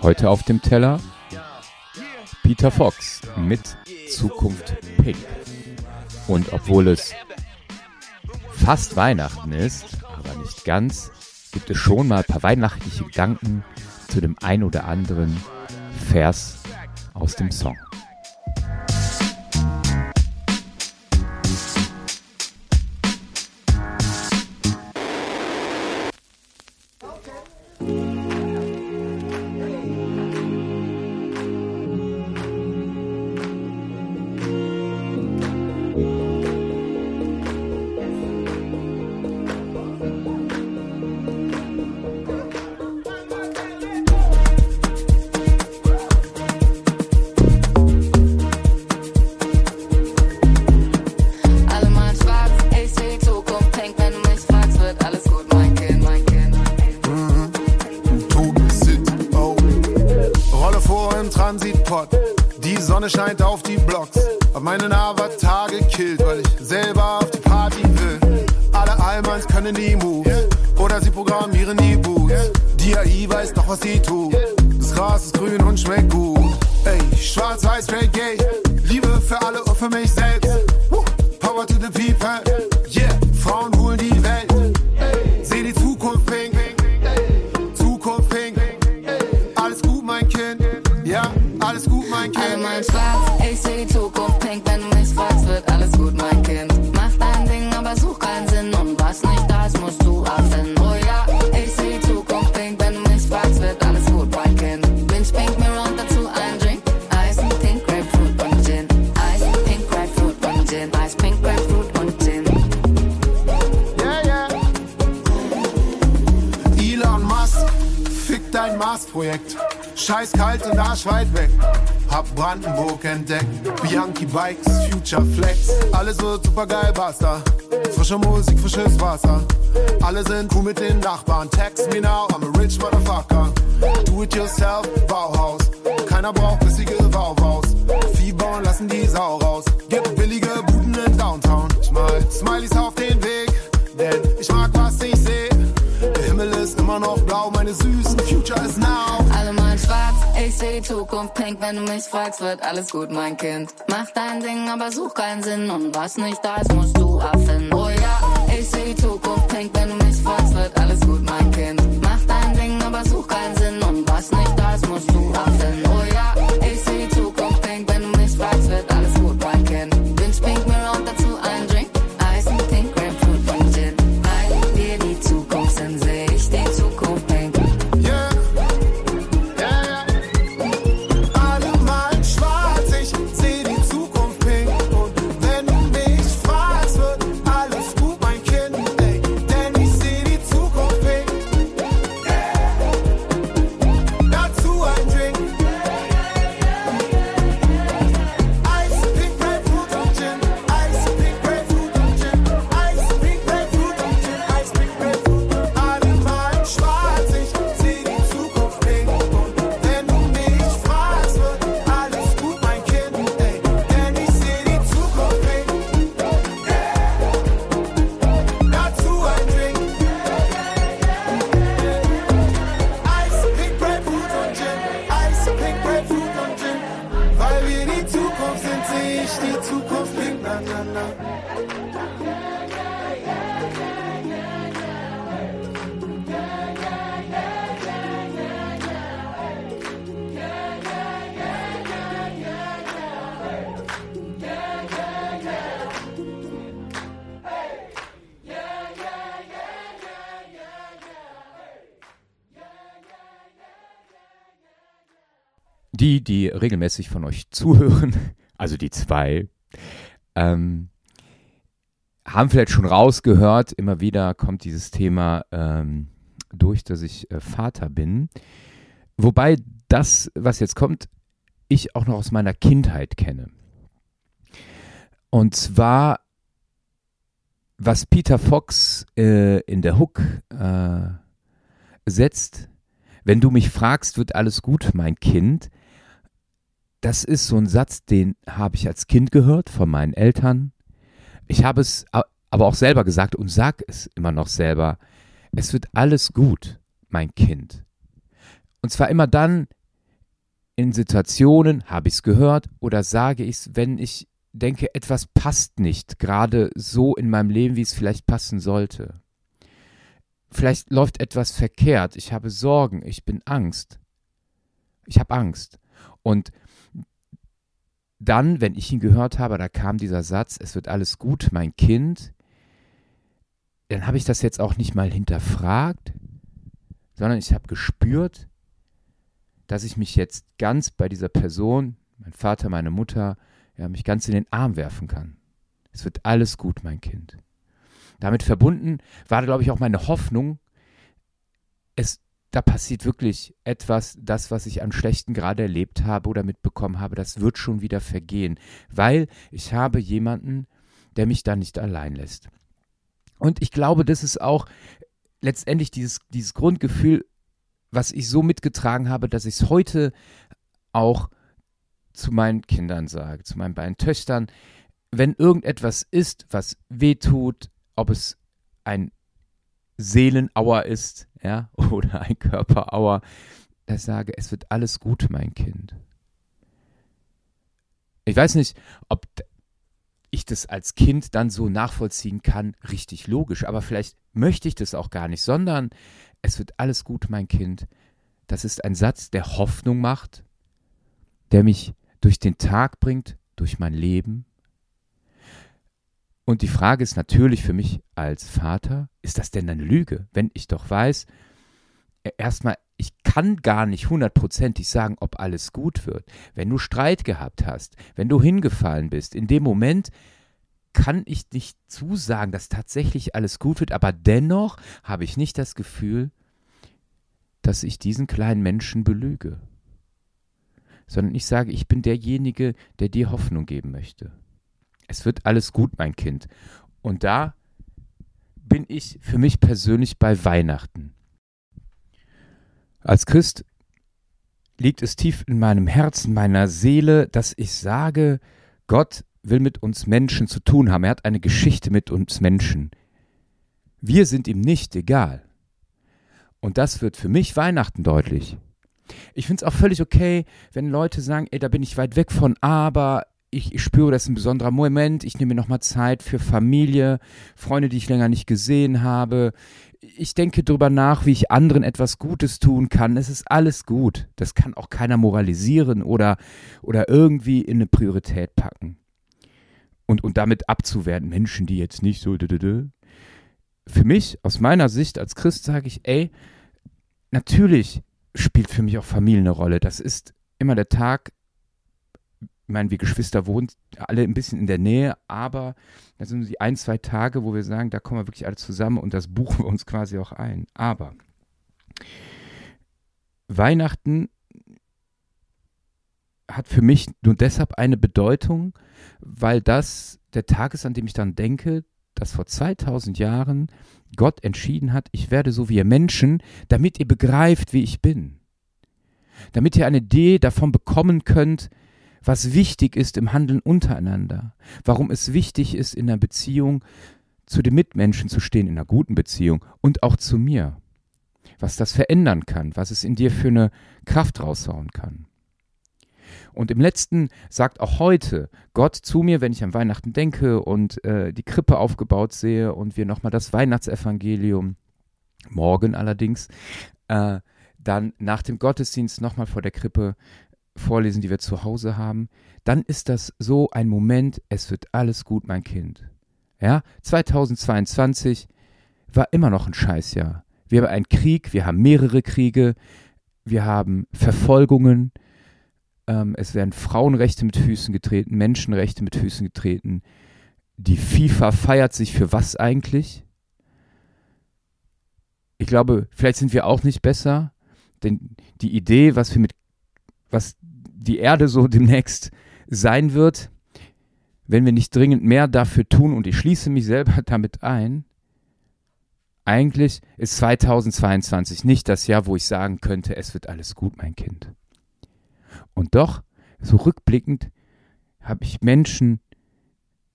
Heute auf dem Teller Peter Fox mit Zukunft Pink. Und obwohl es fast Weihnachten ist, aber nicht ganz, gibt es schon mal ein paar weihnachtliche Gedanken zu dem ein oder anderen Vers aus dem Song. Auf die Blocks. Hab meinen Avatar gekillt, weil ich selber auf die Party will. Alle Allmanns können die Moves. Oder sie programmieren die Boots. Die AI weiß doch, was sie tut. Das Gras ist grün und schmeckt gut. Ey, schwarz, weiß, straight, gay. Liebe für alle und für mich selbst. Power to the people. Gin. Eis, Pink, Grapefruit und Gin. Yeah, yeah. Elon Musk, fick dein Mars-Projekt. Scheiß kalt und arschweit weg. Hab Brandenburg entdeckt. Bianchi Bikes, Future Flex. Alles wird super geil, basta. Frische Musik, frisches Wasser. Alle sind cool mit den Nachbarn. Text me now, I'm a rich motherfucker. Do it yourself, Bauhaus. Keiner braucht bissige Bauhaus. Vieh lassen die Sau die Zukunft pink, wenn du mich fragst, wird alles gut, mein Kind. Mach dein Ding, aber such keinen Sinn und was nicht da ist, musst du erfinden. Oh ja, ich seh die Zukunft pink, wenn du mich fragst, wird alles gut, mein Kind. Die Zukunft na. Die, die regelmäßig von euch zuhören, also die zwei, ähm, haben vielleicht schon rausgehört, immer wieder kommt dieses Thema ähm, durch, dass ich äh, Vater bin. Wobei das, was jetzt kommt, ich auch noch aus meiner Kindheit kenne. Und zwar, was Peter Fox äh, in der Hook äh, setzt, wenn du mich fragst, wird alles gut, mein Kind. Das ist so ein Satz, den habe ich als Kind gehört von meinen Eltern. Ich habe es aber auch selber gesagt und sag es immer noch selber. Es wird alles gut, mein Kind. Und zwar immer dann in Situationen, habe ich es gehört oder sage ich es, wenn ich denke, etwas passt nicht, gerade so in meinem Leben, wie es vielleicht passen sollte. Vielleicht läuft etwas verkehrt, ich habe Sorgen, ich bin Angst. Ich habe Angst. Und dann, wenn ich ihn gehört habe, da kam dieser Satz, es wird alles gut, mein Kind, dann habe ich das jetzt auch nicht mal hinterfragt, sondern ich habe gespürt, dass ich mich jetzt ganz bei dieser Person, mein Vater, meine Mutter, ja, mich ganz in den Arm werfen kann. Es wird alles gut, mein Kind. Damit verbunden war, glaube ich, auch meine Hoffnung, es, da passiert wirklich etwas, das, was ich an Schlechten gerade erlebt habe oder mitbekommen habe, das wird schon wieder vergehen, weil ich habe jemanden, der mich da nicht allein lässt. Und ich glaube, das ist auch letztendlich dieses, dieses Grundgefühl, was ich so mitgetragen habe, dass ich es heute auch zu meinen Kindern sage, zu meinen beiden Töchtern, wenn irgendetwas ist, was weh tut, ob es ein Seelenauer ist, ja, oder ein Körperauer, da sage, es wird alles gut, mein Kind. Ich weiß nicht, ob ich das als Kind dann so nachvollziehen kann, richtig logisch, aber vielleicht möchte ich das auch gar nicht, sondern es wird alles gut, mein Kind. Das ist ein Satz, der Hoffnung macht, der mich durch den Tag bringt, durch mein Leben. Und die Frage ist natürlich für mich als Vater, ist das denn eine Lüge, wenn ich doch weiß, e, erstmal, ich kann gar nicht hundertprozentig sagen, ob alles gut wird. Wenn du Streit gehabt hast, wenn du hingefallen bist, in dem Moment kann ich nicht zusagen, dass tatsächlich alles gut wird, aber dennoch habe ich nicht das Gefühl, dass ich diesen kleinen Menschen belüge sondern ich sage, ich bin derjenige, der dir Hoffnung geben möchte. Es wird alles gut, mein Kind. Und da bin ich für mich persönlich bei Weihnachten. Als Christ liegt es tief in meinem Herzen, meiner Seele, dass ich sage, Gott will mit uns Menschen zu tun haben. Er hat eine Geschichte mit uns Menschen. Wir sind ihm nicht egal. Und das wird für mich Weihnachten deutlich. Ich finde es auch völlig okay, wenn Leute sagen, ey, da bin ich weit weg von, aber ich, ich spüre, das ist ein besonderer Moment, ich nehme mir nochmal Zeit für Familie, Freunde, die ich länger nicht gesehen habe. Ich denke darüber nach, wie ich anderen etwas Gutes tun kann. Es ist alles gut. Das kann auch keiner moralisieren oder, oder irgendwie in eine Priorität packen. Und, und damit abzuwerten, Menschen, die jetzt nicht so. Für mich, aus meiner Sicht als Christ, sage ich, ey, natürlich spielt für mich auch Familie eine Rolle. Das ist immer der Tag, ich meine, wir Geschwister wohnen alle ein bisschen in der Nähe, aber das sind die ein, zwei Tage, wo wir sagen, da kommen wir wirklich alle zusammen und das buchen wir uns quasi auch ein. Aber Weihnachten hat für mich nur deshalb eine Bedeutung, weil das der Tag ist, an dem ich dann denke, dass vor 2000 Jahren Gott entschieden hat, ich werde so wie ihr Menschen, damit ihr begreift, wie ich bin. Damit ihr eine Idee davon bekommen könnt, was wichtig ist im Handeln untereinander, warum es wichtig ist, in einer Beziehung zu den Mitmenschen zu stehen, in einer guten Beziehung und auch zu mir, was das verändern kann, was es in dir für eine Kraft raushauen kann. Und im letzten sagt auch heute Gott zu mir, wenn ich an Weihnachten denke und äh, die Krippe aufgebaut sehe und wir nochmal das Weihnachtsevangelium, morgen allerdings, äh, dann nach dem Gottesdienst nochmal vor der Krippe vorlesen, die wir zu Hause haben, dann ist das so ein Moment, es wird alles gut, mein Kind. Ja, 2022 war immer noch ein Scheißjahr. Wir haben einen Krieg, wir haben mehrere Kriege, wir haben Verfolgungen, ähm, es werden Frauenrechte mit Füßen getreten, Menschenrechte mit Füßen getreten. Die FIFA feiert sich für was eigentlich? Ich glaube, vielleicht sind wir auch nicht besser, denn die Idee, was wir mit, was die Erde so demnächst sein wird, wenn wir nicht dringend mehr dafür tun, und ich schließe mich selber damit ein, eigentlich ist 2022 nicht das Jahr, wo ich sagen könnte, es wird alles gut, mein Kind. Und doch, so rückblickend, habe ich Menschen,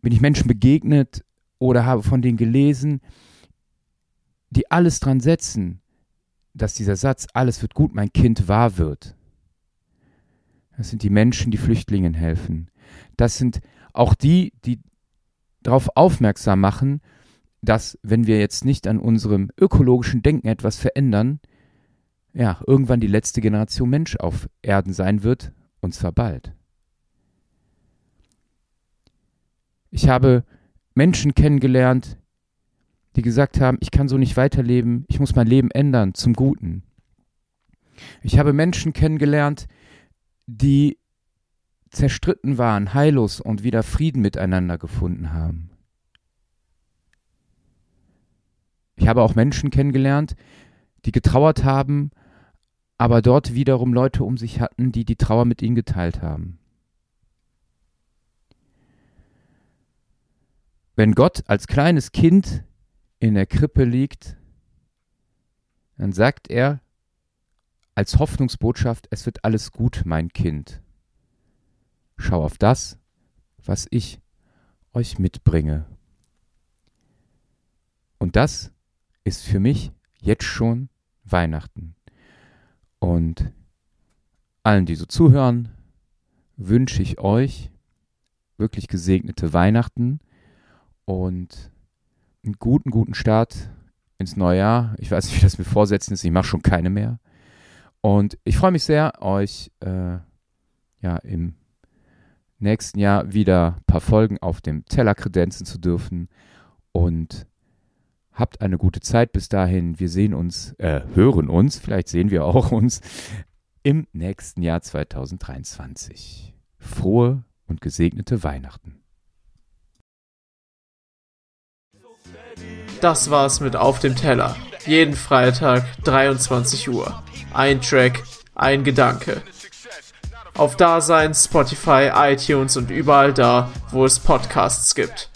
bin ich Menschen begegnet oder habe von denen gelesen, die alles dran setzen, dass dieser Satz, alles wird gut, mein Kind wahr wird. Das sind die Menschen, die Flüchtlingen helfen. Das sind auch die, die darauf aufmerksam machen, dass wenn wir jetzt nicht an unserem ökologischen Denken etwas verändern, ja, irgendwann die letzte Generation Mensch auf Erden sein wird, und zwar bald. Ich habe Menschen kennengelernt, die gesagt haben, ich kann so nicht weiterleben, ich muss mein Leben ändern zum Guten. Ich habe Menschen kennengelernt, die zerstritten waren, heillos und wieder Frieden miteinander gefunden haben. Ich habe auch Menschen kennengelernt, die getrauert haben, aber dort wiederum Leute um sich hatten, die die Trauer mit ihnen geteilt haben. Wenn Gott als kleines Kind in der Krippe liegt, dann sagt er als Hoffnungsbotschaft, es wird alles gut, mein Kind. Schau auf das, was ich euch mitbringe. Und das ist für mich jetzt schon Weihnachten. Und allen, die so zuhören, wünsche ich euch wirklich gesegnete Weihnachten und einen guten, guten Start ins neue Jahr. Ich weiß nicht, wie das mit Vorsätzen ist. Ich mache schon keine mehr. Und ich freue mich sehr, euch äh, ja im nächsten Jahr wieder ein paar Folgen auf dem Teller kredenzen zu dürfen. Und habt eine gute Zeit bis dahin. Wir sehen uns, äh, hören uns, vielleicht sehen wir auch uns im nächsten Jahr 2023. Frohe und gesegnete Weihnachten. Das war's mit Auf dem Teller. Jeden Freitag 23 Uhr. Ein Track, ein Gedanke. Auf Dasein, Spotify, iTunes und überall da, wo es Podcasts gibt.